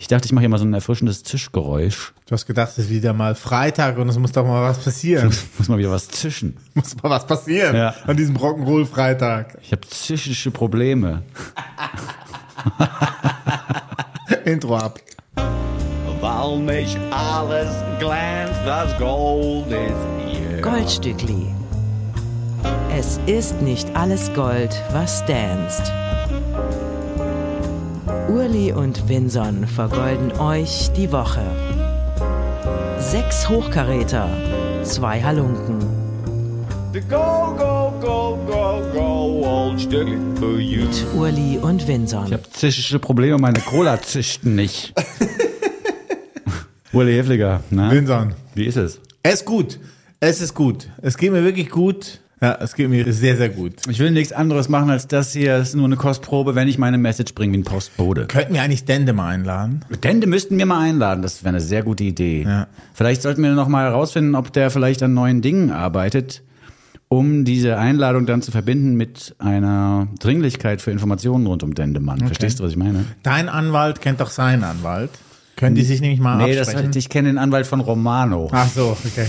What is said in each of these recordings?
Ich dachte, ich mache hier mal so ein erfrischendes Zischgeräusch. Du hast gedacht, es ist wieder mal Freitag und es muss doch mal was passieren. Muss mal wieder was zischen. muss mal was passieren Ja. an diesem Rock'n'Roll-Freitag. Ich habe psychische Probleme. Intro ab. Weil nicht alles glänzt, das Gold ist hier. Goldstückli. Es ist nicht alles Gold, was danst. Urli und Vinson vergolden euch die Woche. Sechs Hochkaräter, zwei Halunken. Go, go, go, go, go, old for you. Mit Urli und Vinson. Ich habe psychische Probleme, meine Cola zischten nicht. Uli Hefliger, na? Winson. Wie ist es? Es ist gut. Es ist gut. Es geht mir wirklich gut. Ja, es geht mir sehr, sehr gut. Ich will nichts anderes machen als das hier. Das ist nur eine Kostprobe, wenn ich meine Message bringe wie ein Postbote. Könnten wir eigentlich Dende mal einladen? Dende müssten wir mal einladen. Das wäre eine sehr gute Idee. Ja. Vielleicht sollten wir noch mal herausfinden, ob der vielleicht an neuen Dingen arbeitet, um diese Einladung dann zu verbinden mit einer Dringlichkeit für Informationen rund um Dendemann. Verstehst du, was ich meine? Dein Anwalt kennt doch seinen Anwalt. Können die sich nämlich mal Nee, das, absprechen? ich kenne den Anwalt von Romano. Ach so, okay.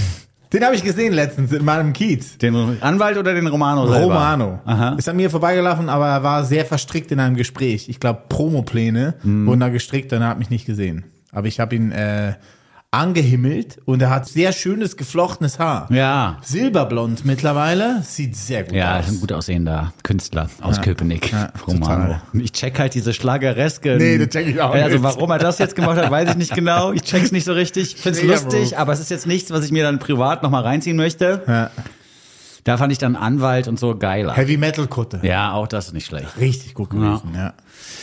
Den habe ich gesehen letztens in meinem Kiez. Den Anwalt oder den Romano selber? Romano. Aha. Ist an mir vorbeigelaufen, aber er war sehr verstrickt in einem Gespräch. Ich glaube, Promopläne Mhm. wurden da gestrickt und er hat mich nicht gesehen. Aber ich habe ihn äh, angehimmelt und er hat sehr schönes geflochtenes Haar. Ja. Silberblond mittlerweile. Sieht sehr gut Ja, aus. ist ein gut aussehender Künstler aus Köpenick, ja, Romano. total. Ich check halt diese Schlagereske. Nee, das check ich auch Also nicht. warum er das jetzt gemacht hat, weiß ich nicht genau. Ich check's nicht so richtig. Find's Mega lustig, aber es ist jetzt nichts, was ich mir dann privat nochmal reinziehen möchte. Ja. Da fand ich dann Anwalt und so geiler. Heavy Metal Kutte. Ja, auch das ist nicht schlecht. Richtig gut gewesen, ja.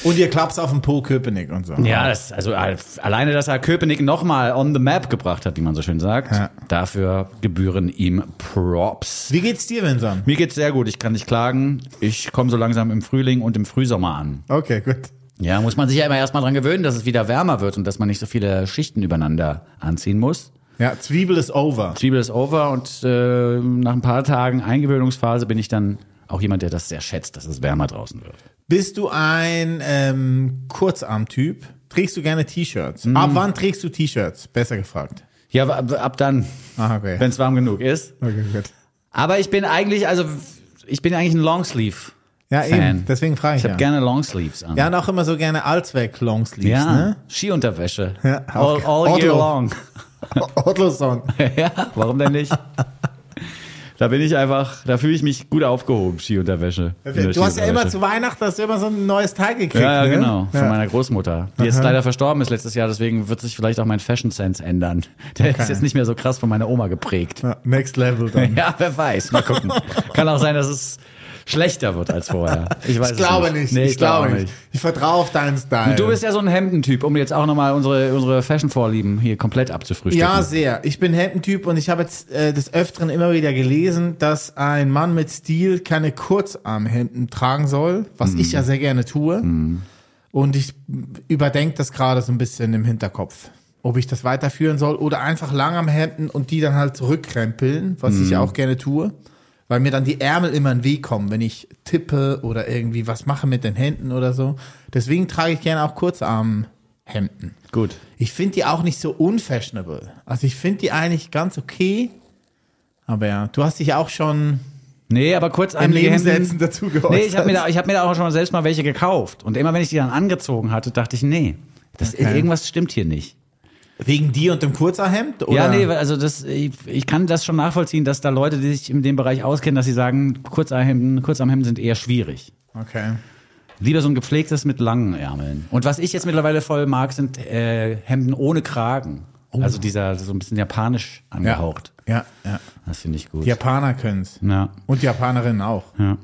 Und ihr klappt auf dem Po Köpenick und so. Ja, das, also alleine, dass er Köpenick nochmal on the map gebracht hat, wie man so schön sagt, Ja. dafür gebühren ihm Props. Wie geht's dir, Vincent? Mir geht's sehr gut, ich kann nicht klagen. Ich komme so langsam im Frühling und im Frühsommer an. Okay, gut. Ja, muss man sich ja immer erstmal dran gewöhnen, dass es wieder wärmer wird und dass man nicht so viele Schichten übereinander anziehen muss. Ja, Zwiebel ist over. Zwiebel ist over und äh, nach ein paar Tagen Eingewöhnungsphase bin ich dann auch jemand, der das sehr schätzt, dass es wärmer draußen wird. Bist du ein ähm, Kurzarm-Typ? Trägst du gerne T-Shirts? Mhm. Ab wann trägst du T-Shirts? Besser gefragt. Ja, ab, ab dann, Ah, okay. wenn es warm genug ist. okay gut. Aber ich bin eigentlich, also ich bin eigentlich ein Longsleeve. Ja, Fan. eben. Deswegen frage ich, Ich habe ja. gerne Longsleeves an. Ja, und auch immer so gerne Allzweck Longsleeves, Ja, ne? Skiunterwäsche. Ja, all all year long. Otloson. ja, warum denn nicht? Da bin ich einfach, da fühle ich mich gut aufgehoben, Skiunterwäsche. in der Du hast ja immer Skiunterwäsche. zu Weihnachten hast du immer so ein neues Teil gekriegt, Ja, ja, ne? genau. Von Ja. meiner Großmutter. Die jetzt leider verstorben ist letztes Jahr, deswegen wird sich vielleicht auch mein Fashion Sense ändern. Der ist jetzt nicht mehr so krass von meiner Oma geprägt. Ja, Next Level dann. Ja, wer weiß. Mal gucken. Kann auch sein, dass es schlechter wird als vorher. Ich weiß Ich glaube nicht. Nee, ich glaube nicht. Ich vertraue auf deinen Style. Und du bist ja so ein Hemdentyp, um jetzt auch nochmal unsere, unsere Fashion-Vorlieben hier komplett abzufrühstücken. Ja, sehr. Ich bin Hemdentyp und ich habe jetzt äh, des Öfteren immer wieder gelesen, dass ein Mann mit Stil keine Kurzarmhemden tragen soll, was ich ja sehr gerne tue. Und ich überdenke das gerade so ein bisschen im Hinterkopf, ob ich das weiterführen soll oder einfach Langarmhemden und die dann halt zurückkrempeln, was ich auch gerne tue. Weil mir dann die Ärmel immer in den Weg kommen, wenn ich tippe oder irgendwie was mache mit den Händen oder so. Deswegen trage ich gerne auch Kurzarmhemden. Gut. Ich finde die auch nicht so unfashionable. Also ich finde die eigentlich ganz okay. Aber ja, du hast dich auch schon Nee, aber kurz Hemden. Nebensätzen dazu geäußert. Nee, ich habe mir, da, ich hab mir da auch schon selbst mal welche gekauft. Und immer wenn ich die dann angezogen hatte, dachte ich, nee, das, Okay. irgendwas stimmt hier nicht. Wegen dir und dem Kurzarmhemd? Oder? Ja, nee, also das, ich, ich kann das schon nachvollziehen, dass da Leute, die sich in dem Bereich auskennen, dass sie sagen, Kurzarmhemden, Kurzarmhemden sind eher schwierig. Okay. Lieber so ein gepflegtes mit langen Ärmeln. Und was ich jetzt mittlerweile voll mag, sind äh, Hemden ohne Kragen. Also dieser so ein bisschen japanisch Ja. angehaucht. Ja, ja. Das finde ich gut. Die Japaner können's. Ja. Und Japanerinnen auch. Ja.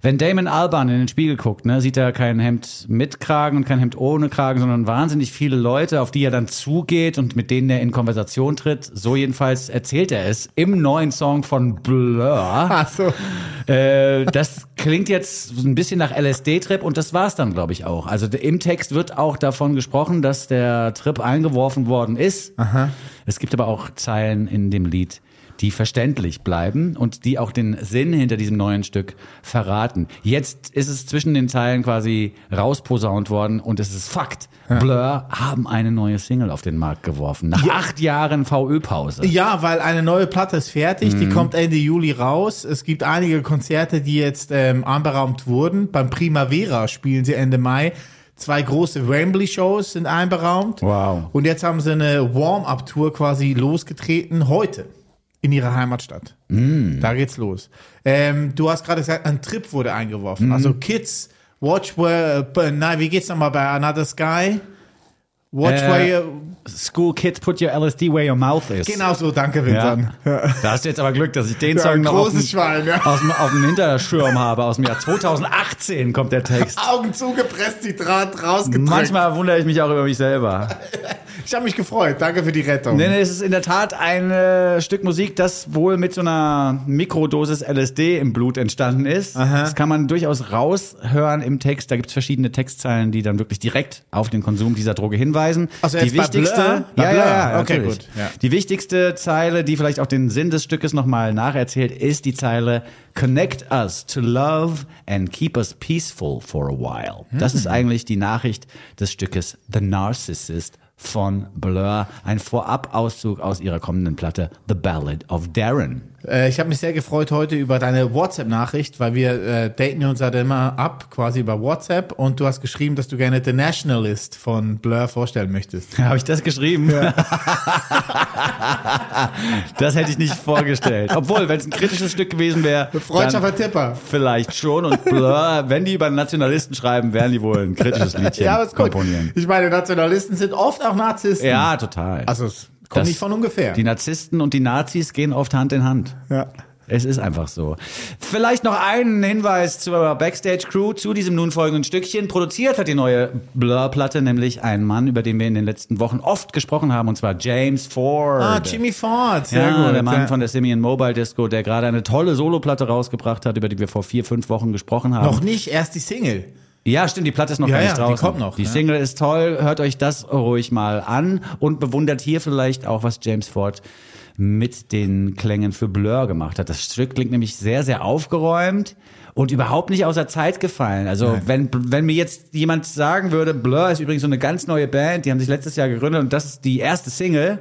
Wenn Damon Alban in den Spiegel guckt, ne, sieht er kein Hemd mit Kragen und kein Hemd ohne Kragen, sondern wahnsinnig viele Leute, auf die er dann zugeht und mit denen er in Konversation tritt. So jedenfalls erzählt er es im neuen Song von Blur. Ach so. Äh, das klingt jetzt ein bisschen nach LSD-Trip und das war's dann, glaube ich, auch. Also im Text wird auch davon gesprochen, dass der Trip eingeworfen worden ist. Es gibt aber auch Zeilen in dem Lied, die verständlich bleiben und die auch den Sinn hinter diesem neuen Stück verraten. Jetzt ist es zwischen den Zeilen quasi rausposaunt worden und es ist Fakt. Blur haben eine neue Single auf den Markt geworfen. Nach acht Jahren VÖ-Pause. Ja, weil eine neue Platte ist fertig, Mhm. die kommt Ende Juli raus. Es gibt einige Konzerte, die jetzt ähm, anberaumt wurden. Beim Primavera spielen sie Ende Mai. Zwei große Wembley-Shows sind einberaumt. Wow. Und jetzt haben sie eine Warm-Up-Tour quasi losgetreten, heute in ihrer Heimatstadt. Mm. Da geht's los. Ähm, du hast gerade gesagt, ein Trip wurde eingeworfen. Mm. Also Kids, watch where, äh, nein, wie geht's nochmal bei Another Sky? Watch Äh, where you, School Kids Put Your LSD Where Your Mouth Is. genau so, danke. Vincent. Ja. Da hast du jetzt aber Glück, dass ich den Song noch auf dem, Schwein, ja. aus dem, auf dem Hinterschirm habe. Aus dem Jahr 2018 kommt der Text. Augen zugepresst, die Draht rausgedrückt. Manchmal wundere ich mich auch über mich selber. Ich habe mich gefreut. Danke für die Rettung. Nee, nee, es ist in der Tat ein äh, Stück Musik, das wohl mit so einer Mikrodosis LSD im Blut entstanden ist. Das kann man durchaus raushören im Text. Da gibt es verschiedene Textzeilen, die dann wirklich direkt auf den Konsum dieser Droge hinweisen. Also die wichtigste, Blur? Ja, ja, ja, Okay, natürlich. gut, ja. Die wichtigste Zeile, die vielleicht auch den Sinn des Stückes nochmal nacherzählt, ist die Zeile Connect us to love and keep us peaceful for a while. Das ist eigentlich die Nachricht des Stückes The Narcissist von Blur, ein Vorab-Auszug aus ihrer kommenden Platte The Ballad of Darren. Äh, ich habe mich sehr gefreut heute über deine WhatsApp-Nachricht, weil wir äh, daten uns halt immer ab, quasi über WhatsApp. Und du hast geschrieben, dass du gerne The Nationalist von Blur vorstellen möchtest. Habe ich das geschrieben? das hätte ich nicht vorgestellt. Obwohl, wenn es ein kritisches Stück gewesen wäre, dann Freundschafter Tipper. vielleicht schon. Und Blur, wenn die über Nationalisten schreiben, werden die wohl ein kritisches Liedchen Ja, aber ist gut. komponieren. Ich meine, Nationalisten sind oft auch Narzissten. Ja, total. Also es kommt nicht von ungefähr. Die Narzissten und die Nazis gehen oft Hand in Hand. ja. Es ist einfach so. Vielleicht noch einen Hinweis zur Backstage-Crew zu diesem nun folgenden Stückchen. Produziert hat die neue Blur-Platte nämlich ein Mann, über den wir in den letzten Wochen oft gesprochen haben, und zwar James Ford. Ah, Jimmy Ford. Sehr ja, gut. der Mann Ja. von der Simian Mobile Disco, der gerade eine tolle Soloplatte rausgebracht hat, über die wir vor vier, fünf Wochen gesprochen haben. Noch nicht, erst die Single. Ja, stimmt, die Platte ist noch Ja, gar nicht ja, die draußen. kommt noch, Die ja. Single ist toll, hört euch das ruhig mal an und bewundert hier vielleicht auch, was James Ford mit den Klängen für Blur gemacht hat. Das Stück klingt nämlich sehr, sehr aufgeräumt und überhaupt nicht außer Zeit gefallen. Also wenn, wenn mir jetzt jemand sagen würde, Blur ist übrigens so eine ganz neue Band, die haben sich letztes Jahr gegründet und das ist die erste Single,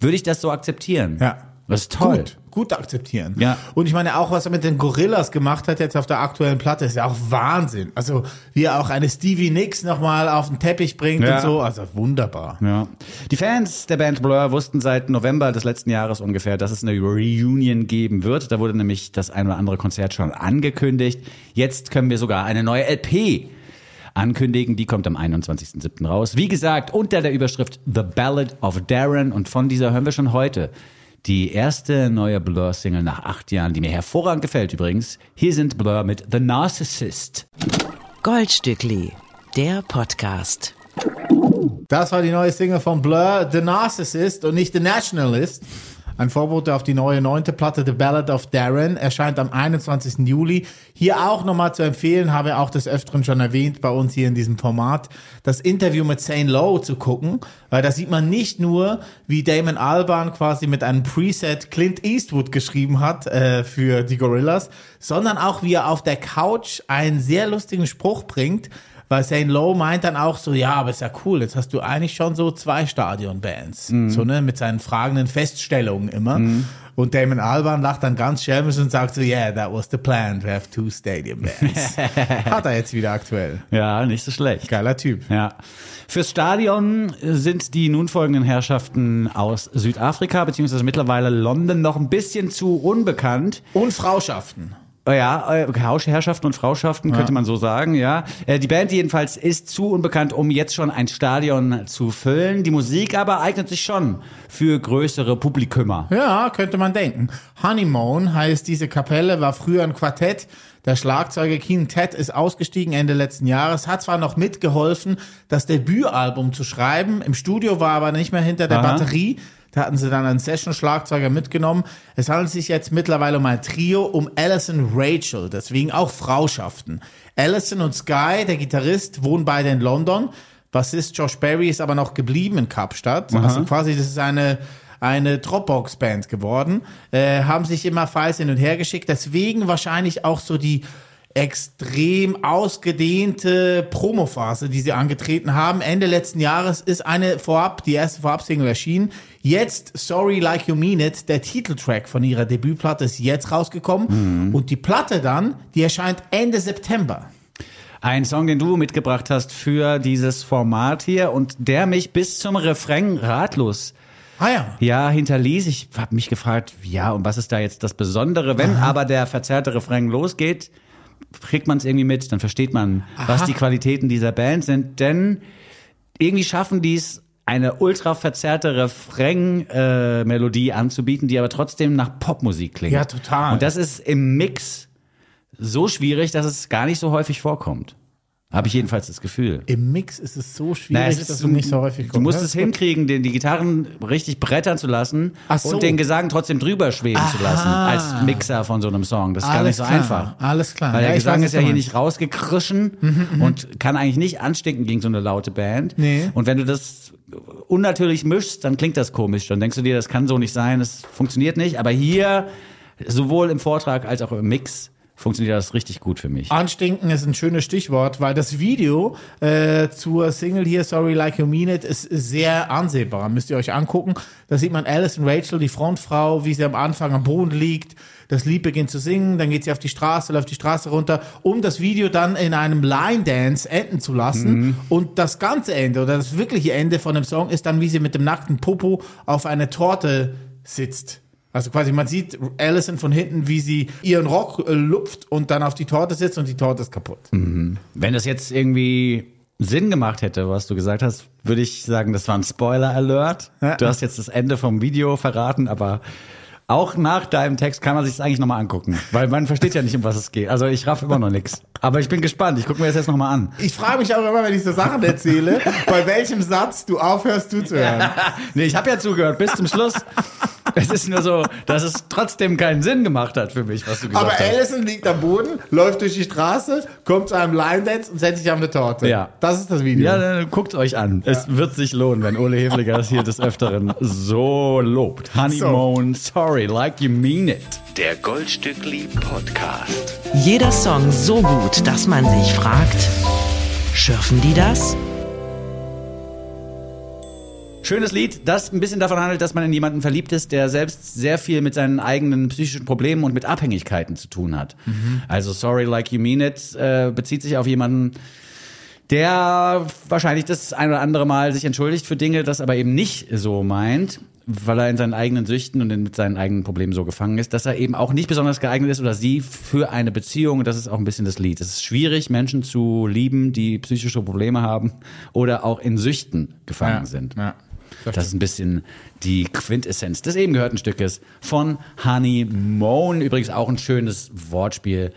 würde ich das so akzeptieren. Ja. Das ist toll. Gut, gut akzeptieren. Ja. Und ich meine auch, was er mit den Gorillas gemacht hat jetzt auf der aktuellen Platte, ist ja auch Wahnsinn. Also wie er auch eine Stevie Nicks nochmal auf den Teppich bringt Ja. und so, also wunderbar. Ja. Die Fans der Band Blur wussten seit November des letzten Jahres ungefähr, dass es eine Reunion geben wird. Da wurde nämlich das ein oder andere Konzert schon angekündigt. Jetzt können wir sogar eine neue LP ankündigen. Die kommt am 21.07. raus. Wie gesagt, unter der Überschrift The Ballad of Darren. Und von dieser hören wir schon heute die erste neue Blur-Single nach acht Jahren, die mir hervorragend gefällt übrigens. Hier sind Blur mit The Narcissist. Goldstückli, der Podcast. Das war die neue Single von Blur, The Narcissist und nicht The Nationalist. Ein Vorbote auf die neue neunte Platte The Ballad of Darren erscheint am 21. Juli. Hier auch nochmal zu empfehlen, habe auch des Öfteren schon erwähnt bei uns hier in diesem Format, das Interview mit Zane Lowe zu gucken, weil da sieht man nicht nur, wie Damon Albarn quasi mit einem Preset Clint Eastwood geschrieben hat äh, für die Gorillas, sondern auch wie er auf der Couch einen sehr lustigen Spruch bringt, weil Zane Lowe meint dann auch so, ja, aber ist ja cool, jetzt hast du eigentlich schon so zwei Stadion-Bands. So, ne, mit seinen fragenden Feststellungen immer. Und Damon Albarn lacht dann ganz schelmisch und sagt so, yeah, that was the plan, to have two stadium bands. Hat er jetzt wieder aktuell. Ja, nicht so schlecht. Geiler Typ. Ja. Fürs Stadion sind die nun folgenden Herrschaften aus Südafrika beziehungsweise mittlerweile London noch ein bisschen zu unbekannt. Und Frauschaften. Oh Ja, äh, Herrschaften und Frauschaften könnte man so sagen, ja. Äh, Die Band jedenfalls ist zu unbekannt, um jetzt schon ein Stadion zu füllen. Die Musik aber eignet sich schon für größere Publikümer. Ja, könnte man denken. Honeymoon heißt diese Kapelle, war früher ein Quartett. Der Schlagzeuger Keen Ted ist ausgestiegen Ende letzten Jahres, hat zwar noch mitgeholfen, das Debütalbum zu schreiben, im Studio war aber nicht mehr hinter der Aha. Batterie. Da hatten sie dann einen Session-Schlagzeuger mitgenommen. Es handelt sich jetzt mittlerweile um ein Trio um Alison Rachel, deswegen auch Frauschaften. Alison und Sky, der Gitarrist, wohnen beide in London. Bassist Josh Berry ist aber noch geblieben in Kapstadt. Also quasi, das ist eine, eine Dropbox-Band geworden, äh, haben sich immer Files hin und her geschickt, deswegen wahrscheinlich auch so die extrem ausgedehnte Promophase, die sie angetreten haben. Ende letzten Jahres ist eine vorab, die erste Vorab-Single erschienen. Jetzt Sorry Like You Mean It, der Titeltrack von ihrer Debütplatte ist jetzt rausgekommen. Und die Platte dann, die erscheint Ende September. Ein Song, den du mitgebracht hast für dieses Format hier und der mich bis zum Refrain ratlos Ah ja. ja, hinterließ. Ich habe mich gefragt, ja, und was ist da jetzt das Besondere? Wenn aber der verzerrte Refrain losgeht, kriegt man es irgendwie mit, dann versteht man, was die Qualitäten dieser Band sind. Denn irgendwie schaffen die es, eine ultra verzerrte Refrain-Melodie anzubieten, die aber trotzdem nach Popmusik klingt. Ja, total. Und das ist im Mix so schwierig, dass es gar nicht so häufig vorkommt. Habe ich jedenfalls das Gefühl. Im Mix ist es so schwierig, Naja, es dass du nicht so häufig Du musst kommst. es hinkriegen, den, die Gitarren richtig brettern zu lassen so. und den Gesang trotzdem drüber schweben zu lassen als Mixer von so einem Song. Das ist gar Alles nicht so klar, einfach. alles klar. Weil Ja, der Gesang weiß, ist ja hier nicht rausgekrischen und kann eigentlich nicht anstinken gegen so eine laute Band. Nee. Und wenn du das unnatürlich mischst, dann klingt das komisch. Dann denkst du dir, das kann so nicht sein, das funktioniert nicht. Aber hier, sowohl im Vortrag als auch im Mix, funktioniert das richtig gut für mich. Anstinken ist ein schönes Stichwort, weil das Video äh, zur Single hier, Sorry Like You Mean It, ist, sehr ansehbar. Müsst ihr euch angucken. Da sieht man Alice und Rachel, die Frontfrau, wie sie am Anfang am Boden liegt. Das Lied beginnt zu singen, dann geht sie auf die Straße, läuft die Straße runter, um das Video dann in einem Line Dance enden zu lassen. Und das ganze Ende oder das wirkliche Ende von dem Song ist dann, wie sie mit dem nackten Popo auf einer Torte sitzt. Also quasi, man sieht Alison von hinten, wie sie ihren Rock äh, lupft und dann auf die Torte sitzt und die Torte ist kaputt. Wenn das jetzt irgendwie Sinn gemacht hätte, was du gesagt hast, würde ich sagen, das war ein Spoiler-Alert. Du hast jetzt das Ende vom Video verraten, aber auch nach deinem Text kann man sich das eigentlich nochmal angucken, weil man versteht ja nicht, um was es geht. Also ich raff immer noch nichts. Aber ich bin gespannt. Ich gucke mir das jetzt nochmal an. Ich frage mich auch immer, wenn ich so Sachen erzähle, bei welchem Satz du aufhörst zuzuhören. Nee, ich habe ja zugehört bis zum Schluss. Es ist nur so, dass es trotzdem keinen Sinn gemacht hat für mich, was du gesagt Aber hast. Alison liegt am Boden, läuft durch die Straße, kommt zu einem Line Dance und setzt sich auf eine Torte. Ja. Das ist das Video. Ja, dann guckt euch an. Es wird sich lohnen, wenn Ole Hefliger das hier des Öfteren so lobt. Honeymoon, sorry, like you mean it. Der Goldstückli Podcast. Jeder Song so gut, dass man sich fragt, schürfen die das? Schönes Lied, das ein bisschen davon handelt, dass man in jemanden verliebt ist, der selbst sehr viel mit seinen eigenen psychischen Problemen und mit Abhängigkeiten zu tun hat. Also Sorry Like You Mean It äh, bezieht sich auf jemanden, der wahrscheinlich das ein oder andere Mal sich entschuldigt für Dinge, das aber eben nicht so meint, weil er in seinen eigenen Süchten und in, mit seinen eigenen Problemen so gefangen ist, dass er eben auch nicht besonders geeignet ist oder sie für eine Beziehung. Und das ist auch ein bisschen das Lied. Es ist schwierig, Menschen zu lieben, die psychische Probleme haben oder auch in Süchten gefangen sind. Ja. Das ist ein bisschen die Quintessenz des eben gehörten Stückes von Honeymoon. Übrigens auch ein schönes Wortspiel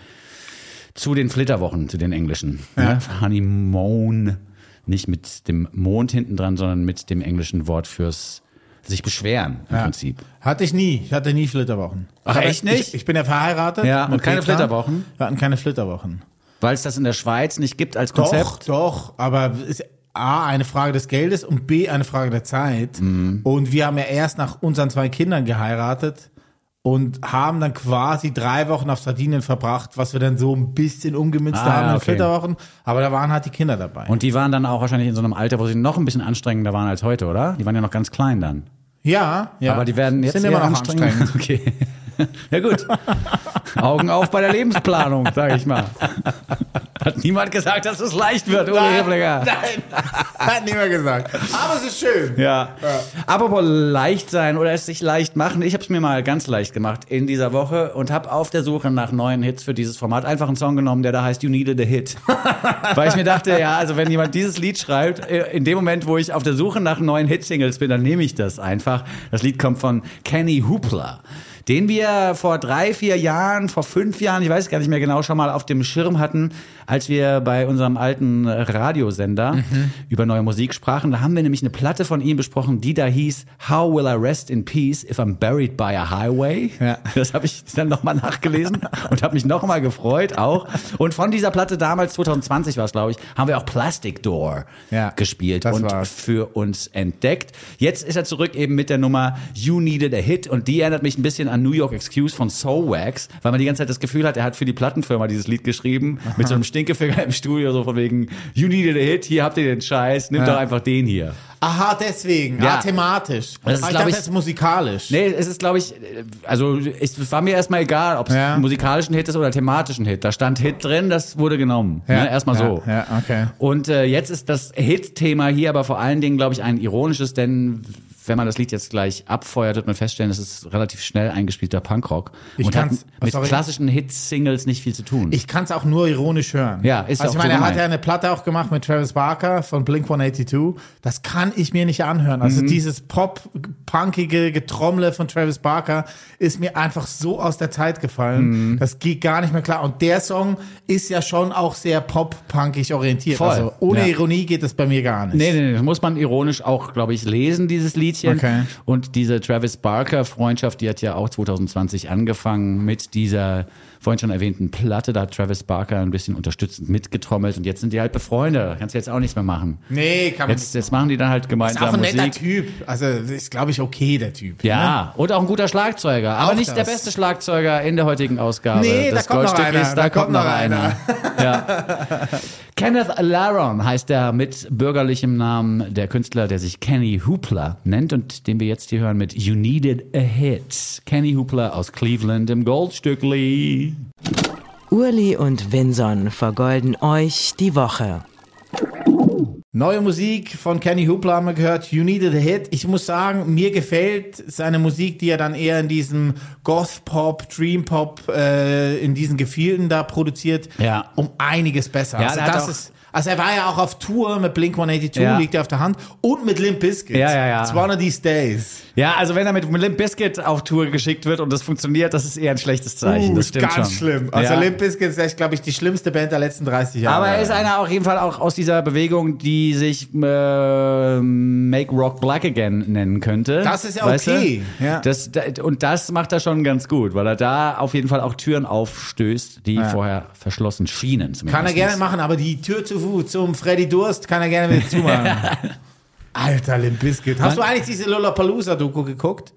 zu den Flitterwochen, zu den englischen. Ja. Honeymoon. Nicht mit dem Mond hinten dran, sondern mit dem englischen Wort fürs sich beschweren im Ja. Prinzip. Hatte ich nie. Ich hatte nie Flitterwochen. Ach, Aber echt nicht? Ich, ich bin ja verheiratet. Ja, und keine Petra. Flitterwochen? Wir hatten keine Flitterwochen. Weil es das in der Schweiz nicht gibt als Doch, Konzept. doch, aber es ist A, eine Frage des Geldes und B, eine Frage der Zeit. Mhm. Und wir haben ja erst nach unseren zwei Kindern geheiratet und haben dann quasi drei Wochen auf Sardinien verbracht, was wir dann so ein bisschen umgemünzt Ah, haben ja, in okay. Flitterwochen. Aber da waren halt die Kinder dabei. Und die waren dann auch wahrscheinlich in so einem Alter, wo sie noch ein bisschen anstrengender waren als heute, oder? Die waren ja noch ganz klein dann. ja, ja. Aber die werden jetzt sind immer noch anstrengend. anstrengend. Okay. Ja gut. Augen auf bei der Lebensplanung, sage ich mal. Hat niemand gesagt, dass es leicht wird, Uli Hefliger. Nein, hat niemand gesagt. Aber es ist schön. Ja. Apropos leicht sein oder es sich leicht machen. Ich habe es mir mal ganz leicht gemacht in dieser Woche und habe auf der Suche nach neuen Hits für dieses Format einfach einen Song genommen, der da heißt You Needed a Hit. Weil ich mir dachte, ja, also wenn jemand dieses Lied schreibt, äh, in dem Moment, wo ich auf der Suche nach neuen Hitsingles bin, dann nehme ich das einfach. Das Lied kommt von Kenny Hoopla. Den wir vor drei, vier Jahren, vor fünf Jahren, ich weiß gar nicht mehr genau, schon mal auf dem Schirm hatten, als wir bei unserem alten Radiosender Mhm. über neue Musik sprachen. Da haben wir nämlich eine Platte von ihm besprochen, die da hieß How Will I Rest in Peace If I'm Buried by a Highway? Ja. Das habe ich dann nochmal nachgelesen und habe mich nochmal gefreut auch. Und von dieser Platte damals, 2020 war es, glaube ich, haben wir auch Plastic Door Ja, gespielt und war's. für uns entdeckt. Jetzt ist er zurück eben mit der Nummer You Needed a Hit und die erinnert mich ein bisschen an New York Excuse von Soulwax, weil man die ganze Zeit das Gefühl hat, er hat für die Plattenfirma dieses Lied geschrieben mit so einem Stinkefinger im Studio, so von wegen You Needed a Hit, hier habt ihr den Scheiß, nimmt Ja. doch einfach den hier. Aha, deswegen. Ja. Ja, thematisch. Das ist, Ah, ich glaub dachte, ich- das ist musikalisch. Nee, es ist, glaube ich, also es war mir erstmal egal, ob es Ja. ein musikalischen Hit ist oder thematischen Hit. Da stand Hit drin, das wurde genommen. Ja. Ne? Erstmal Ja, so. ja, okay. Und äh, jetzt ist das Hit-Thema hier aber vor allen Dingen, glaube ich, ein ironisches, denn wenn man das Lied jetzt gleich abfeuert, wird man feststellen, es ist relativ schnell eingespielter Punkrock Ich und hat mit sorry. klassischen Hit-Singles nicht viel zu tun. Ich kann es auch nur ironisch hören. Ja, ist Also auch ich meine, so er hat ja eine Platte auch gemacht mit Travis Barker von Blink 182. Das kann ich mir nicht anhören. Also dieses pop-punkige Getrommle von Travis Barker ist mir einfach so aus der Zeit gefallen. Das geht gar nicht mehr klar. Und der Song ist ja schon auch sehr pop-punkig orientiert. Voll. Also ohne Ja. Ironie geht das bei mir gar nicht. Nee, nee, nee, das muss man ironisch auch, glaube ich, lesen, dieses Liedchen. Okay. Und diese Travis Barker-Freundschaft, die hat ja auch 2020 angefangen mit dieser vorhin schon erwähnten Platte. Da hat Travis Barker ein bisschen unterstützend mitgetrommelt und jetzt sind die halt befreundet. Kannst du jetzt auch nichts mehr machen. Nee, kann man Jetzt, jetzt machen die dann halt Ist auch gemeinsam ein netter Musik. Typ. Also ist, glaube ich, okay, der Typ. Ja, und auch ein guter Schlagzeuger. Aber Auch nicht der das. beste Schlagzeuger in der heutigen Ausgabe. Nee, da kommt noch Goldstücklis. einer, Da, kommt noch einer. einer. ja. Kenneth Laron heißt er mit bürgerlichem Namen der Künstler, der sich Kenny Hoopla nennt und den wir jetzt hier hören mit You Needed a Hit. Kenny Hoopla aus Cleveland im Goldstückli. Urli und Vinson vergolden euch die Woche. Neue Musik von Kenny Hoopla haben wir gehört, You Needed a Hit. Ich muss sagen, mir gefällt seine Musik, die er dann eher in diesem Goth-Pop, Dream-Pop, äh, in diesen Gefilden da produziert, Ja. um einiges besser. Ja, also, das ist, also er war ja auch auf Tour mit Blink-182, Ja. liegt ja auf der Hand, und mit Limp Bizkit. Ja, ja, ja. It's one of these days. Ja, also wenn er mit Limp Bizkit auf Tour geschickt wird und das funktioniert, das ist eher ein schlechtes Zeichen. Uh, das ist stimmt ganz schon. schlimm. Also ja. Limp Bizkit ist echt, glaube ich, die schlimmste Band der letzten 30 Jahre. Aber er ist einer auf jeden Fall auch aus dieser Bewegung, die sich äh, Make Rock Black Again nennen könnte. Das ist ja Weißt okay, Du? ja. Das, da- und das macht er schon ganz gut, weil er da auf jeden Fall auch Türen aufstößt, die vorher verschlossen schienen. Kann er gerne machen, aber die Tür zu, zum Freddy Durst kann er gerne wieder zumachen. Alter, Limp Bizkit. Hast du eigentlich diese Lollapalooza-Doku geguckt?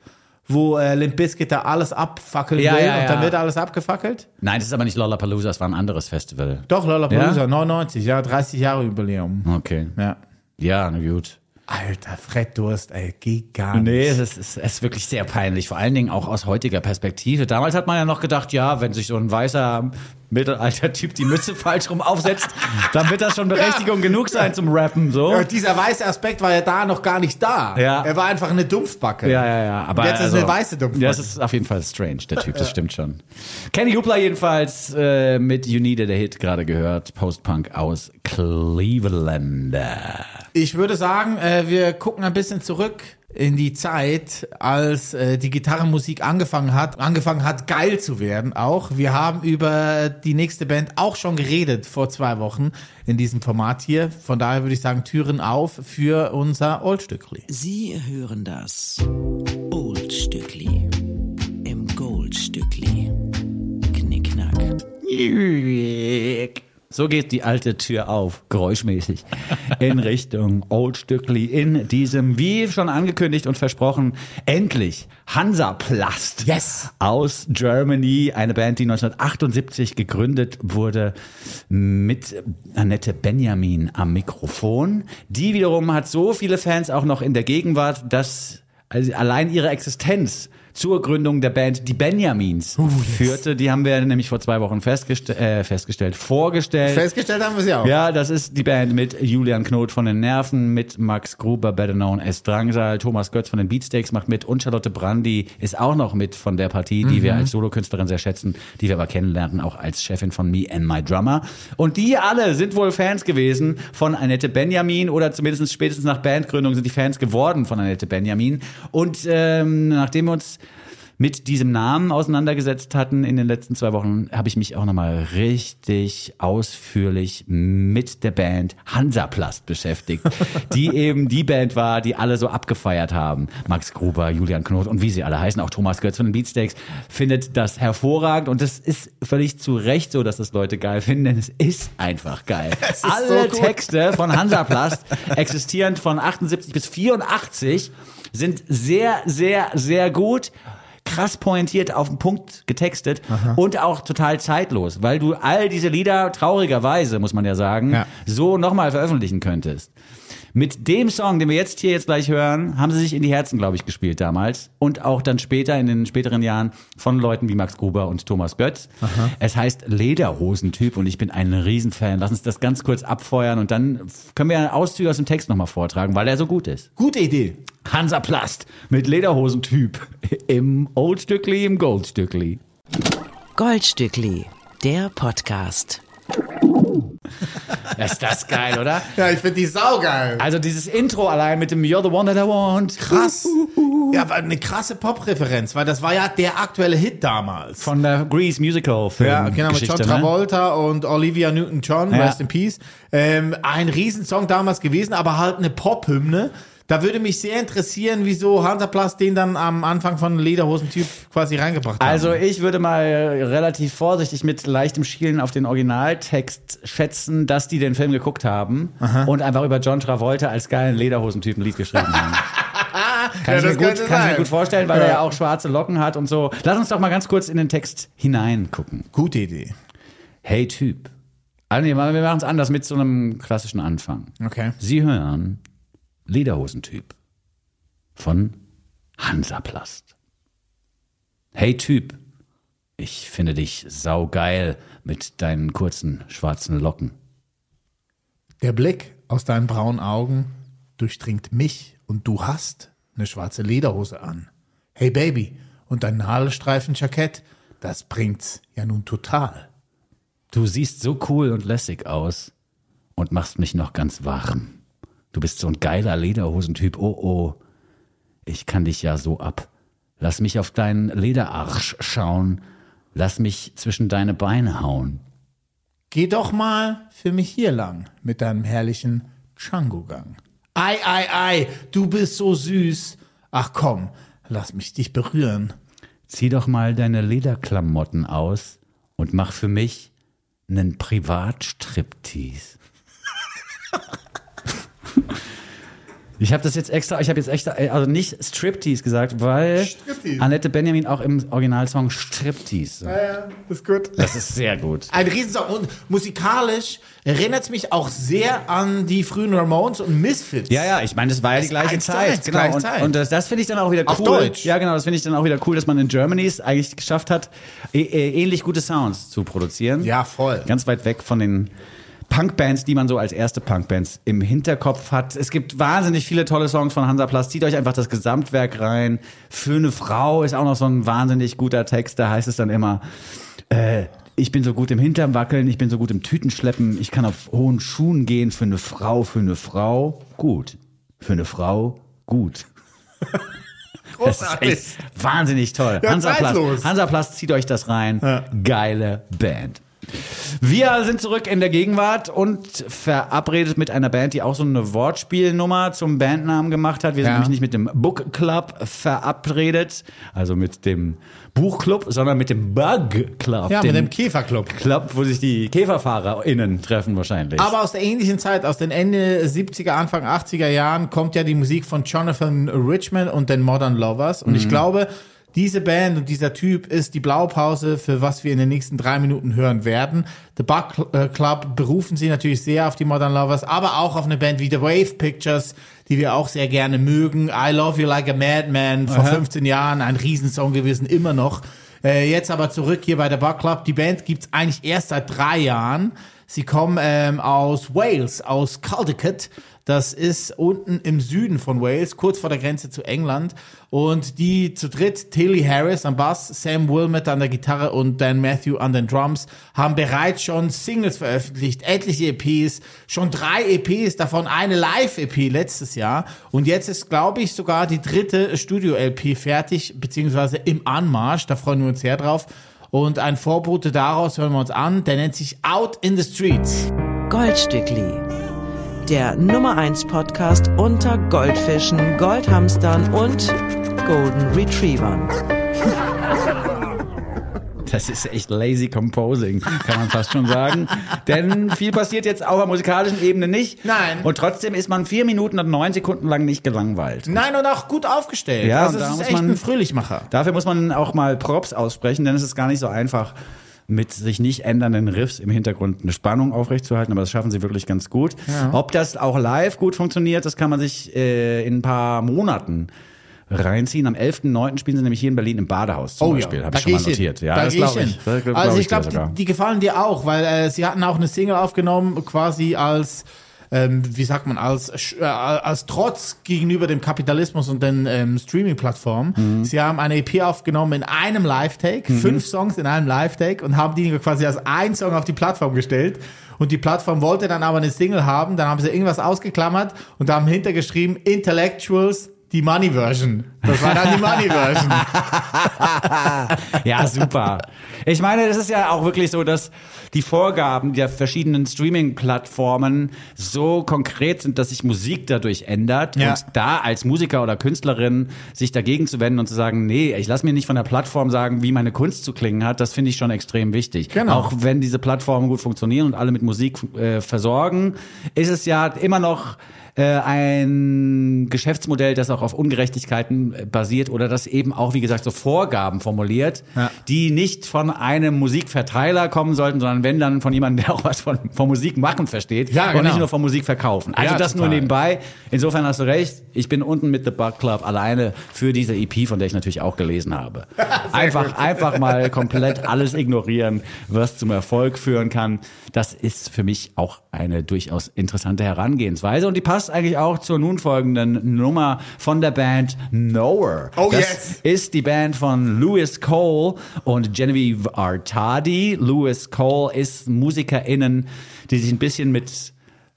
Wo äh, Limp Bizkit da alles abfackeln Ja, will ja, und dann wird alles abgefackelt? Nein, das ist aber nicht Lollapalooza, es war ein anderes Festival. Doch, Lollapalooza, Ja? 99, ja, 30 Jahre Jubiläum. Okay. Ja. Ja, na gut. Alter, Fred Durst, ey, geht gar nicht. Nee, es ist, es ist wirklich sehr peinlich, vor allen Dingen auch aus heutiger Perspektive. Damals hat man ja noch gedacht, ja, wenn sich so ein weißer Mittelalter-Typ die Mütze falsch rum aufsetzt, dann wird das schon Berechtigung genug sein zum Rappen, so. Ja, dieser weiße Aspekt war ja da noch gar nicht da. Ja. Er war einfach eine Dumpfbacke. Ja, ja, ja. Aber Und jetzt ist also, eine weiße Dumpfbacke. Ja, das ist auf jeden Fall strange, der Typ, das stimmt schon. Kenny Hoopla jedenfalls äh, mit You Needed a Hit gerade gehört, Post-Punk aus Cleveland. Ich würde sagen, äh, wir gucken ein bisschen zurück in die Zeit, als äh, die Gitarrenmusik angefangen hat, angefangen hat geil zu werden auch. Wir haben über die nächste Band auch schon geredet vor zwei Wochen in diesem Format hier. Von daher würde ich sagen, Türen auf für unser Oldstückli. Sie hören das Oldstückli im Goldstückli. Knickknack. So geht die alte Tür auf, geräuschmäßig, in Richtung Old Stückli in diesem, wie schon angekündigt und versprochen, endlich Hansaplast Yes. aus Germany, eine Band, die 1978 gegründet wurde mit Annette Benjamin am Mikrofon. Die wiederum hat so viele Fans auch noch in der Gegenwart, dass also allein ihre Existenz zur Gründung der Band Die Benjamins führte. Die haben wir nämlich vor zwei Wochen festgeste äh, festgestellt, vorgestellt. Festgestellt haben wir sie auch. Ja, das ist die Band mit Julian Knot von den Nerven, mit Max Gruber, better known as Drangsal, Thomas Götz von den Beatsteaks macht mit und Charlotte Brandy ist auch noch mit von der Partie, die wir als Solokünstlerin sehr schätzen, die wir aber kennenlernten, auch als Chefin von Me and My Drummer. Und die alle sind wohl Fans gewesen von Annette Benjamin oder zumindest spätestens nach Bandgründung sind die Fans geworden von Annette Benjamin. Und ähm, nachdem wir uns mit diesem Namen auseinandergesetzt hatten in den letzten zwei Wochen, habe ich mich auch nochmal richtig ausführlich mit der Band Hansaplast beschäftigt, die eben die Band war, die alle so abgefeiert haben. Max Gruber, Julian Knot und wie sie alle heißen, auch Thomas Götz von den Beatsteaks, findet das hervorragend und es ist völlig zu Recht so, dass das Leute geil finden, denn es ist einfach geil. alle so. Texte von Hansaplast, existierend von 78 bis 84, sind sehr, sehr, sehr gut. Krass pointiert auf den Punkt getextet und auch total zeitlos, weil du all diese Lieder traurigerweise, muss man ja sagen, Ja. so nochmal veröffentlichen könntest. Mit dem Song, den wir jetzt hier jetzt gleich hören, haben sie sich in die Herzen, glaube ich, gespielt damals. Und auch dann später, in den späteren Jahren, von Leuten wie Max Gruber und Thomas Götz. Es heißt Lederhosentyp und ich bin ein Riesenfan. Lass uns das ganz kurz abfeuern und dann können wir Auszüge aus dem Text nochmal vortragen, weil er so gut ist. Gute Idee. Hansaplast mit Lederhosentyp im Oldstückli, im Goldstückli. Goldstückli, der Podcast. Ist das geil, oder? Ja, ich finde die saugeil. Also dieses Intro allein mit dem You're the one that I want. Krass. Ja, aber eine krasse Pop-Referenz, weil das war ja der aktuelle Hit damals. Von der Grease Musical Film. Ja, genau, mit John ne? Travolta und Olivia Newton-John, Ja. Rest in Peace. Ähm, ein Riesensong damals gewesen, aber halt eine Pop-Hymne. Da würde mich sehr interessieren, wieso Hansaplast den dann am Anfang von Lederhosen-Typ quasi reingebracht haben. Also ich würde mal relativ vorsichtig mit leichtem Schielen auf den Originaltext schätzen, dass die den Film geguckt haben und einfach über John Travolta als geilen Lederhosentypen ein Lied geschrieben haben. Kann, Ja, ich, mir das gut, kann ich mir gut vorstellen, weil Ja. er ja auch schwarze Locken hat und so. Lass uns doch mal ganz kurz in den Text hineingucken. Gute Idee. Hey Typ. Nee, wir machen es anders mit so einem klassischen Anfang. Okay. Sie hören Lederhosentyp von Hansaplast. Hey Typ, ich finde dich saugeil mit deinen kurzen schwarzen Locken. Der Blick aus deinen braunen Augen durchdringt mich und du hast eine schwarze Lederhose an. Hey Baby, und dein Nadelstreifen-Jackett, das bringt's ja nun total. Du siehst so cool und lässig aus und machst mich noch ganz warm. Du bist so ein geiler Lederhosentyp. Oh oh, ich kann dich ja so ab. Lass mich auf deinen Lederarsch schauen. Lass mich zwischen deine Beine hauen. Geh doch mal für mich hier lang mit deinem herrlichen Django-Gang. Ei, ei, ei, du bist so süß. Ach komm, lass mich dich berühren. Zieh doch mal deine Lederklamotten aus und mach für mich einen Privatstriptease. Ich habe das jetzt extra, ich habe jetzt extra, also nicht Striptease gesagt, weil Striptease. Annette Benjamin auch im Originalsong Striptease. sagt. Ja, ist gut. Das ist sehr gut. Ein Riesensong. Und musikalisch erinnert es mich auch sehr an die frühen Ramones und Misfits. Ja, ja, ich meine, das war ja die gleiche Zeit. genau. gleiche Und, Zeit. und das, das finde ich dann auch wieder cool. Auf Deutsch. Ja, genau, das finde ich dann auch wieder cool, dass man in Germany es eigentlich geschafft hat, äh, äh, ähnlich gute Sounds zu produzieren. Ja, voll. Ganz weit weg von den Punkbands, die man so als erste Punkbands im Hinterkopf hat. Es gibt wahnsinnig viele tolle Songs von Hansaplast. Zieht euch einfach das Gesamtwerk rein. Für eine Frau ist auch noch so ein wahnsinnig guter Text. Da heißt es dann immer, äh, ich bin so gut im Hintern wackeln, ich bin so gut im Tütenschleppen, ich kann auf hohen Schuhen gehen. Für eine Frau, für eine Frau, gut. Für eine Frau, gut. Das ist echt wahnsinnig toll. Ja, Hansaplast. Hansaplast, zieht euch das rein. Geile Band. Wir sind zurück in der Gegenwart und verabredet mit einer Band, die auch so eine Wortspielnummer zum Bandnamen gemacht hat. Wir sind Ja. nämlich nicht mit dem Book Club verabredet, also mit dem Buchclub, sondern mit dem Bug Club. Ja, mit dem Käferclub. Club, wo sich die KäferfahrerInnen treffen wahrscheinlich. Aber aus der ähnlichen Zeit, aus den Ende 70er, Anfang 80er Jahren, kommt ja die Musik von Jonathan Richman und den Modern Lovers. Und ich glaube, diese Band und dieser Typ ist die Blaupause für was wir in den nächsten drei Minuten hören werden. The Bug Cl- äh, Club berufen sie natürlich sehr auf die Modern Lovers, aber auch auf eine Band wie The Wave Pictures, die wir auch sehr gerne mögen. I Love You Like a Madman vor 15 Jahren, ein Riesensong gewesen, immer noch. Äh, jetzt aber zurück hier bei der Bug Club. Die Band gibt's eigentlich erst seit drei Jahren. Sie kommen ähm, aus Wales, aus Caldicot. Das ist unten im Süden von Wales, kurz vor der Grenze zu England. Und die zu dritt, Tilly Harris am Bass, Sam Wilmot an der Gitarre und Dan Matthew an den Drums, haben bereits schon Singles veröffentlicht, etliche EPs, schon drei EPs, davon eine Live-EP letztes Jahr. Und jetzt ist, glaube ich, sogar die dritte Studio-LP fertig, beziehungsweise im Anmarsch. Da freuen wir uns sehr drauf. Und ein Vorbote daraus hören wir uns an, der nennt sich Out in the Streets. Goldstückli. Der Nummer 1 Podcast unter Goldfischen, Goldhamstern und Golden Retrievern. Das ist echt lazy composing, kann man fast schon sagen. Denn viel passiert jetzt auf der musikalischen Ebene nicht. Nein. Und trotzdem ist man vier Minuten und neun Sekunden lang nicht gelangweilt. Nein, und auch gut aufgestellt. Ja, also und da es ist muss echt man- ein Fröhlichmacher. Dafür muss man auch mal Props aussprechen, denn es ist gar nicht so einfach, mit sich nicht ändernden Riffs im Hintergrund eine Spannung aufrechtzuerhalten, aber das schaffen sie wirklich ganz gut. Ob das auch live gut funktioniert, das kann man sich äh, in ein paar Monaten reinziehen. Am 11.09. spielen sie nämlich hier in Berlin im Badehaus zum Beispiel. Habe Oh da ich schon mal notiert. Ja, da das glaube hin. ich. Das glaub also ich glaube, die, die gefallen dir auch, weil äh, sie hatten auch eine Single aufgenommen, quasi als ähm, wie sagt man, als, äh, als Trotz gegenüber dem Kapitalismus und den ähm, Streaming-Plattformen. Mhm. Sie haben eine EP aufgenommen in einem Live-Take, fünf Songs in einem Live-Take und haben die quasi als ein Song auf die Plattform gestellt. Und die Plattform wollte dann aber eine Single haben, dann haben sie irgendwas ausgeklammert und haben hintergeschrieben, Intellectuals, die Money-Version. Das war dann die Money-Version. Ja, super. Ich meine, das ist ja auch wirklich so, dass die Vorgaben der verschiedenen Streaming-Plattformen so konkret sind, dass sich Musik dadurch ändert. Ja. Und da als Musiker oder Künstlerin sich dagegen zu wenden und zu sagen, nee, ich lasse mir nicht von der Plattform sagen, wie meine Kunst zu klingen hat, das finde ich schon extrem wichtig. Genau. Auch wenn diese Plattformen gut funktionieren und alle mit Musik äh, versorgen, ist es ja immer noch äh, ein Geschäftsmodell, das auch auf Ungerechtigkeiten äh, basiert oder das eben auch, wie gesagt, so Vorgaben formuliert, Ja. die nicht von einem Musikverteiler kommen sollten, sondern wenn dann von jemandem, der auch was von, von Musik machen versteht Ja, und genau. nicht nur von Musik verkaufen. Also Ja, das nur total. nebenbei. Insofern hast du recht. Ich bin unten mit The Bug Club alleine für diese EP, von der ich natürlich auch gelesen habe. einfach, einfach mal komplett alles ignorieren, was zum Erfolg führen kann. Das ist für mich auch eine durchaus interessante Herangehensweise und die passt eigentlich auch zur nun folgenden Nummer von der Band Knower. Oh, das yes. ist die Band von Louis Cole und Genevieve Artadi. Louis Cole ist MusikerInnen, die sich ein bisschen mit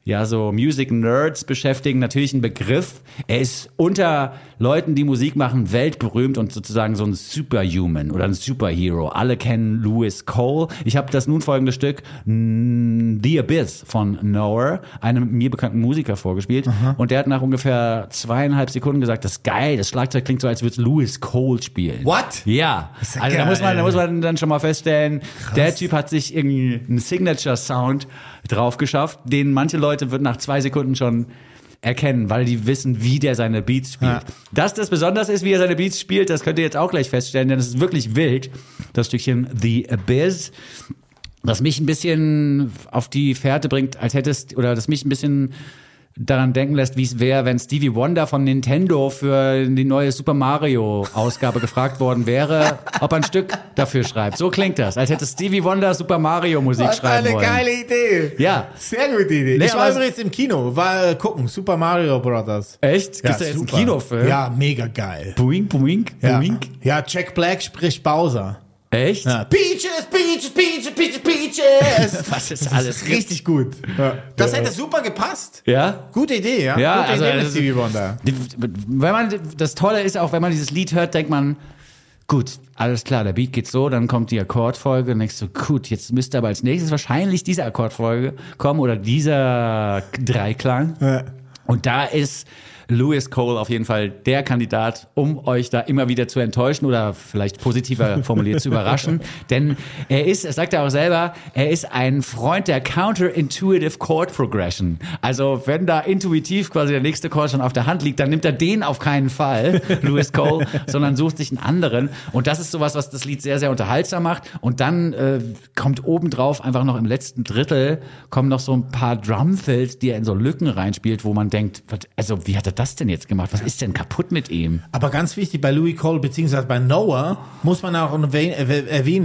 ja, so Music Nerds beschäftigen, natürlich ein Begriff. Er ist unter Leuten, die Musik machen, weltberühmt und sozusagen so ein Superhuman oder ein Superhero. Alle kennen Louis Cole. Ich habe das nun folgende Stück mm, The Abyss von Knower, einem mir bekannten Musiker, vorgespielt. Und der hat nach ungefähr zweieinhalb Sekunden gesagt, das ist geil, das Schlagzeug klingt so, als würde Louis Cole spielen. What? Ja, also da muss, man, da muss man dann schon mal feststellen, der Typ hat sich irgendwie einen Signature-Sound drauf geschafft, den manche Leute wird nach zwei Sekunden schon erkennen, weil die wissen, wie der seine Beats spielt. Ja. Dass das besonders ist, wie er seine Beats spielt, das könnt ihr jetzt auch gleich feststellen, denn es ist wirklich wild. Das Stückchen The Abyss, das mich ein bisschen auf die Fährte bringt, als hättest, oder das mich ein bisschen daran denken lässt, wie es wäre, wenn Stevie Wonder von Nintendo für die neue Super Mario Ausgabe gefragt worden wäre, ob er ein Stück dafür schreibt. So klingt das, als hätte Stevie Wonder Super Mario Musik Was schreiben eine wollen. geile Idee. Ja. Sehr gute Idee. Nee, ich war übrigens im Kino, war äh, gucken, Super Mario Brothers. Echt? Gibt's da jetzt einen. Kinofilm? Ja, mega geil. Boing, boing, Ja. boing. ja, Jack Black spricht Bowser. Echt? Ja. Peaches, Peaches, Peaches, Peaches, Peaches. Was ist Das alles ist richtig gut. Ja. Das hätte super gepasst. Ja? Gute Idee, ja. Ja, Gute also, Idee also- Stevie Wonder. Die- Wenn man, das Tolle ist auch, wenn man dieses Lied hört, denkt man, gut, alles klar, der Beat geht so, dann kommt die Akkordfolge und denkst so, gut, jetzt müsste aber als nächstes wahrscheinlich diese Akkordfolge kommen oder dieser Dreiklang. Ja. Und da ist Louis Cole auf jeden Fall der Kandidat, um euch da immer wieder zu enttäuschen oder vielleicht positiver formuliert zu überraschen. Denn er ist, das sagt er auch selber, er ist ein Freund der Counterintuitive Chord Progression. Also wenn da intuitiv quasi der nächste Chord schon auf der Hand liegt, dann nimmt er den auf keinen Fall, Louis Cole, sondern sucht sich einen anderen. Und das ist sowas, was das Lied sehr, sehr unterhaltsam macht. Und dann äh, kommt obendrauf einfach noch im letzten Drittel kommen noch so ein paar Drumfills, die er in so Lücken reinspielt, wo man denkt, also wie hat er hat das denn jetzt gemacht? Was ist denn kaputt mit ihm? Aber ganz wichtig bei Louis Cole beziehungsweise bei Noah muss man auch erwähnen,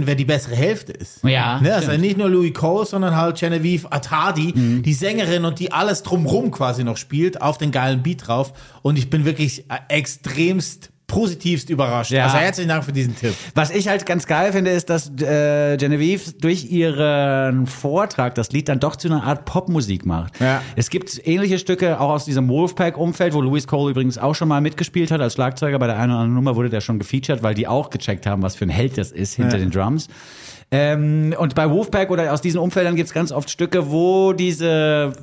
äh, wer die bessere Hälfte ist. Ja, Ne, also nicht nur Louis Cole, sondern halt Genevieve Atadi, Mhm. die Sängerin und die alles drumrum quasi noch spielt, auf den geilen Beat drauf. Und ich bin wirklich äh, extremst positivst überrascht. Ja. Also herzlichen Dank für diesen Tipp. Was ich halt ganz geil finde, ist, dass äh, Genevieve durch ihren Vortrag das Lied dann doch zu einer Art Popmusik macht. Ja. Es gibt ähnliche Stücke auch aus diesem Wolfpack-Umfeld, wo Louis Cole übrigens auch schon mal mitgespielt hat als Schlagzeuger. Bei der einen oder anderen Nummer wurde der schon gefeatured, weil die auch gecheckt haben, was für ein Held das ist hinter den Drums. Ähm, und bei Wolfpack oder aus diesen Umfeldern gibt es ganz oft Stücke, wo diese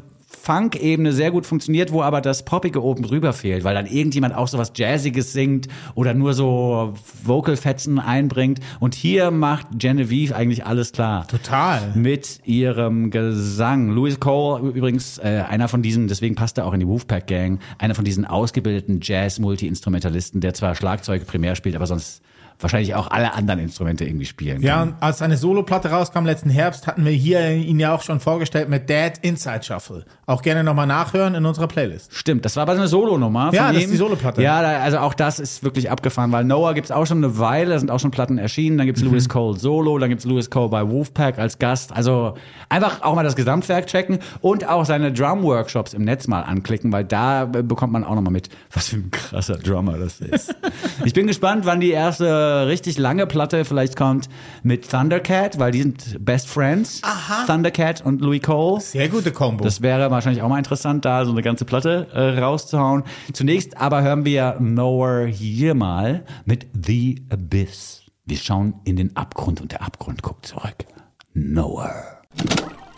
Funk-Ebene sehr gut funktioniert, wo aber das Poppige oben drüber fehlt, weil dann irgendjemand auch so was Jazziges singt oder nur so Vocal-Fetzen einbringt. Und hier macht Genevieve eigentlich alles klar. Total. Mit ihrem Gesang. Louis Cole, übrigens äh, einer von diesen, deswegen passt er auch in die Wolfpack Gang, einer von diesen ausgebildeten Jazz-Multi-Instrumentalisten, der zwar Schlagzeug primär spielt, aber sonst wahrscheinlich auch alle anderen Instrumente irgendwie spielen Ja, kann. und als seine Soloplatte rauskam letzten Herbst, hatten wir hier ihn ja auch schon vorgestellt mit Dad Inside Shuffle. Auch gerne nochmal nachhören in unserer Playlist. Stimmt, das war aber eine Solonummer. Ja, das ihm. ist die Soloplatte. Ja, da, also auch das ist wirklich abgefahren, weil Noah gibt's auch schon eine Weile, da sind auch schon Platten erschienen. Dann gibt's Mhm. Louis Cole Solo, dann gibt's Louis Cole bei Wolfpack als Gast. Also einfach auch mal das Gesamtwerk checken und auch seine Drum-Workshops im Netz mal anklicken, weil da bekommt man auch noch mal mit, was für ein krasser Drummer das ist. ich bin gespannt, wann die erste richtig lange Platte vielleicht kommt mit Thundercat, weil die sind Best Friends. Aha. Thundercat und Louis Cole. Sehr gute Kombo. Das wäre wahrscheinlich auch mal interessant, da so eine ganze Platte äh, rauszuhauen. Zunächst aber hören wir Nowhere hier mal mit The Abyss. Wir schauen in den Abgrund und der Abgrund guckt zurück. Nowhere.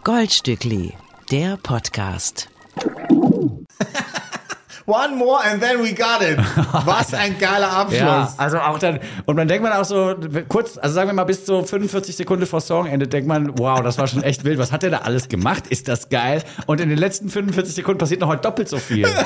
Goldstückli, der Podcast. One more and then we got it. Was ein geiler Abschluss. Ja, also auch dann, und man denkt man auch so, kurz, also sagen wir mal bis so 45 Sekunden vor Songende, denkt man, wow, das war schon echt wild, was hat der da alles gemacht? Ist das geil? Und in den letzten 45 Sekunden passiert noch mal doppelt so viel.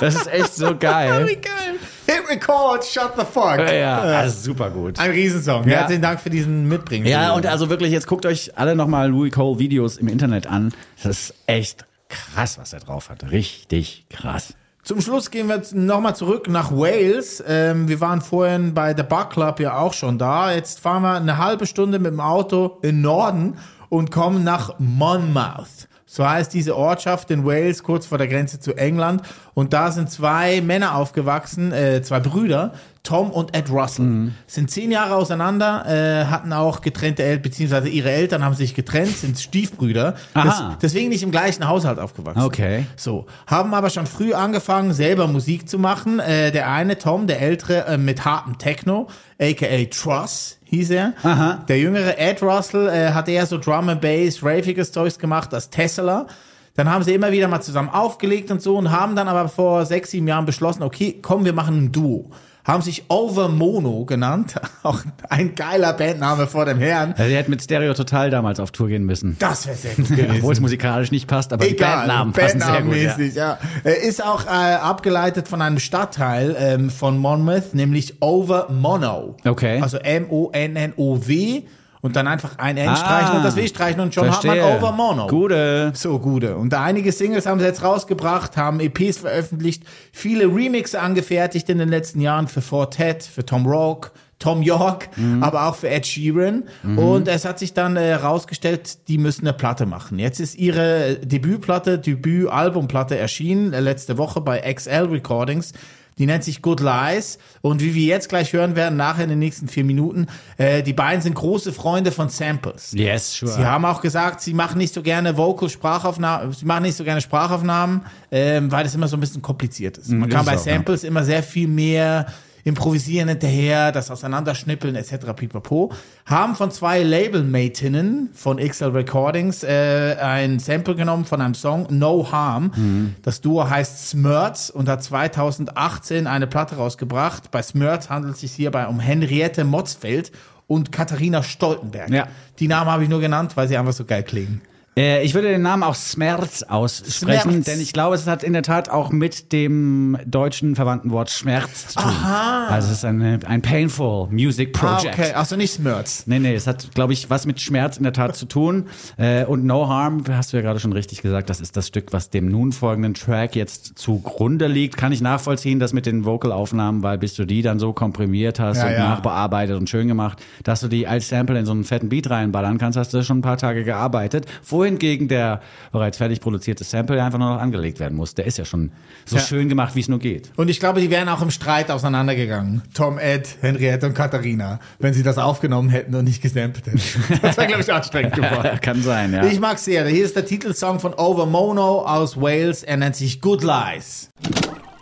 Das ist echt so Wie geil. geil. Hit record, shut the fuck. Ja, also super gut. Ein Riesensong. Ja. Herzlichen Dank für diesen Mitbringen. Ja, und also wirklich, jetzt guckt euch alle nochmal Louis Cole Videos im Internet an. Das ist echt krass, was er drauf hat. Richtig krass. Zum Schluss gehen wir nochmal zurück nach Wales. Ähm, wir waren vorhin bei der Bar Club ja auch schon da. Jetzt fahren wir eine halbe Stunde mit dem Auto in Norden und kommen nach Monmouth. So heißt diese Ortschaft in Wales, kurz vor der Grenze zu England. Und da sind zwei Männer aufgewachsen, äh, zwei Brüder, Tom und Ed Russell. Sind zehn Jahre auseinander, äh, hatten auch getrennte Eltern, beziehungsweise ihre Eltern haben sich getrennt, sind Stiefbrüder. Aha. deswegen nicht im gleichen Haushalt aufgewachsen. Okay. So, haben aber schon früh angefangen, selber Musik zu machen. Äh, der eine, Tom, der ältere, äh, mit hartem Techno, aka Truss hieß er. Aha. Der jüngere Ed Russell äh, hat eher so Drum and Bass, raviges Zeugs gemacht als Tesla. Dann haben sie immer wieder mal zusammen aufgelegt und so und haben dann aber vor sechs, sieben Jahren beschlossen, okay, komm, wir machen ein Duo. Haben sich Over Mono genannt. Auch ein geiler Bandname vor dem Herrn. Also ihr hättet mit Stereo Total damals auf Tour gehen müssen. Das wäre sehr gut gewesen. Obwohl es musikalisch nicht passt, aber die Bandnamen passen sehr gut. Ja. Bandnamenmäßig, ja. Äh, Ist auch äh, abgeleitet von einem Stadtteil ähm, von Monmouth, nämlich Over Mono. Okay. Also M-O-N-N-O-W und dann einfach ein N Ah, streichen und das W streichen und schon Verstehe. hat man Over Mono. Gute. So gute. Und einige Singles haben sie jetzt rausgebracht, haben EPs veröffentlicht, viele Remixe angefertigt in den letzten Jahren für Fortet, für Tom Rock, Tom York, aber auch für Ed Sheeran. Und es hat sich dann äh, herausgestellt, die müssen eine Platte machen. Jetzt ist ihre Debütplatte, Debütalbumplatte erschienen, äh, letzte Woche bei XL Recordings. Die nennt sich Good Lies. Und wie wir jetzt gleich hören werden, nachher in den nächsten vier Minuten, äh, die beiden sind große Freunde von Samples. Yes, sure. Sie haben auch gesagt, sie machen nicht so gerne Vocal-Sprachaufnahmen, sie machen nicht so gerne Sprachaufnahmen, ähm, weil das immer so ein bisschen kompliziert ist. Man das kann ist bei auch, ja. Samples immer sehr viel mehr improvisieren hinterher, das auseinanderschnippeln etc. pipapo. Haben von zwei Labelmatinnen von XL Recordings äh, ein Sample genommen von einem Song No Harm. Mhm. Das Duo heißt Smurts und hat 2018 eine Platte rausgebracht. Bei Smurts handelt es sich hierbei um Henriette Motzfeld und Katharina Stoltenberg. Ja. Die Namen habe ich nur genannt, weil sie einfach so geil klingen. Äh, ich würde den Namen auch Schmerz aussprechen, Schmerz. denn ich glaube, es hat in der Tat auch mit dem deutschen verwandten Wort Schmerz zu tun. Also es ist eine, ein painful music Ah, project. okay. Also nicht Smurz. Nee, nee, es hat, glaube ich, was mit Schmerz in der Tat zu tun. Äh, und No Harm, hast du ja gerade schon richtig gesagt, das ist das Stück, was dem nun folgenden Track jetzt zugrunde liegt. Kann ich nachvollziehen, dass mit den Vocalaufnahmen, weil bis du die dann so komprimiert hast Ja, und ja. nachbearbeitet und schön gemacht, dass du die als Sample in so einen fetten Beat reinballern kannst, hast du schon ein paar Tage gearbeitet. Wohingegen der bereits fertig produzierte Sample einfach nur noch angelegt werden muss. Der ist ja schon so Ja. schön gemacht, wie es nur geht. Und ich glaube, die wären auch im Streit auseinandergegangen. Tom, Ed, Henriette und Katharina, wenn sie das aufgenommen hätten und nicht gesampelt hätten. Das wäre, glaube ich, anstrengend geworden. Kann sein, ja. Ich mag sehr. Hier ist der Titelsong von Over Mono aus Wales. Er nennt sich Good Lies.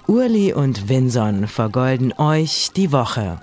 Urli und Vinson vergolden euch die Woche.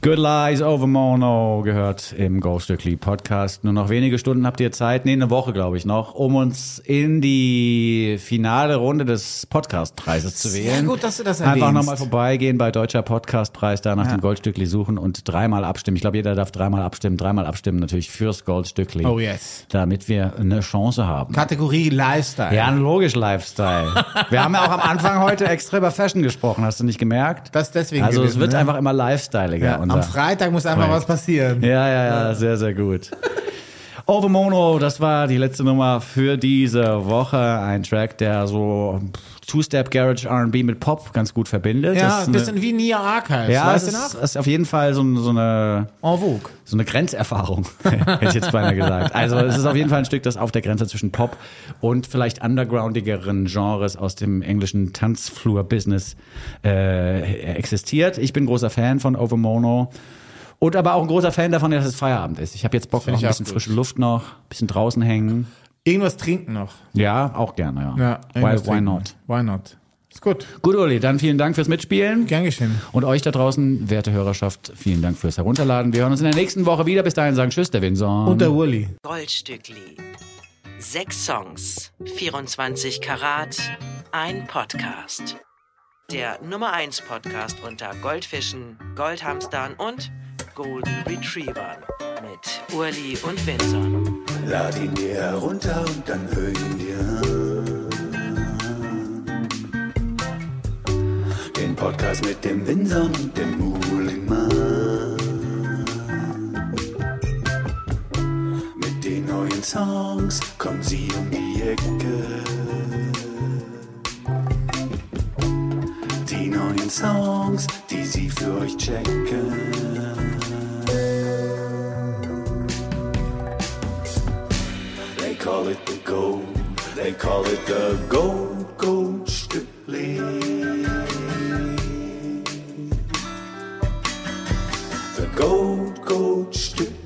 Good Lies Over Mono gehört im Goldstückli Podcast. Nur noch wenige Stunden habt ihr Zeit, nee, eine Woche glaube ich noch, um uns in die finale Runde des Podcastpreises zu Sehr wählen. gut, dass du das Einfach erwähnst. nochmal vorbeigehen bei Deutscher Podcastpreis, da nach dem Goldstückli suchen und dreimal abstimmen. Ich glaube, jeder darf dreimal abstimmen, dreimal abstimmen natürlich fürs Goldstückli. Oh yes. Damit wir eine Chance haben. Kategorie Lifestyle. Ja, logisch Lifestyle. Wir haben ja auch am Anfang heute extra über Fashion gesprochen, hast du nicht gemerkt? Das deswegen Also es gewesen, wird ne? einfach immer lifestyleiger. Ja, am Freitag muss einfach was passieren. Ja, ja, ja, sehr, sehr gut. Overmono, das war die letzte Nummer für diese Woche. Ein Track, der so Two-Step Garage R&B mit Pop ganz gut verbindet. Ja, Das ein ist eine- bisschen wie Nia Archives. ja, es weißt du ist, noch? ist auf jeden Fall so, so eine En vogue. so eine Grenzerfahrung, hätte ich jetzt beinahe gesagt. Also es ist auf jeden Fall ein Stück, das auf der Grenze zwischen Pop und vielleicht undergroundigeren Genres aus dem englischen Tanzflur-Business äh, existiert. Ich bin großer Fan von Overmono. Und aber auch ein großer Fan davon, dass es Feierabend ist. Ich habe jetzt Bock Find ich ein bisschen frische Luft noch, ein bisschen draußen hängen. Irgendwas trinken noch. Ja, auch gerne, ja. Ja, why, why trinken. not? Why not? Ist gut. Gut, Uli, dann vielen Dank fürs Mitspielen. Gern geschehen. Und euch da draußen, werte Hörerschaft, vielen Dank fürs Herunterladen. Wir hören uns in der nächsten Woche wieder. Bis dahin sagen Tschüss, der Winson. Und der Wulli. Goldstückli. Sechs Songs, 24 Karat, ein Podcast. Der Nummer 1 Podcast unter Goldfischen, Goldhamstern und Golden Retrievern mit Urli und Vinson. Lad ihn dir herunter und dann hör ihn dir an. Den Podcast mit dem Winson und dem Muhlingmann. Mit den neuen Songs kommen sie um die Ecke. Die neuen Songs, die sie für euch checken. Call it the gold. They call it the gold, gold Stückli. The gold, gold Stückli.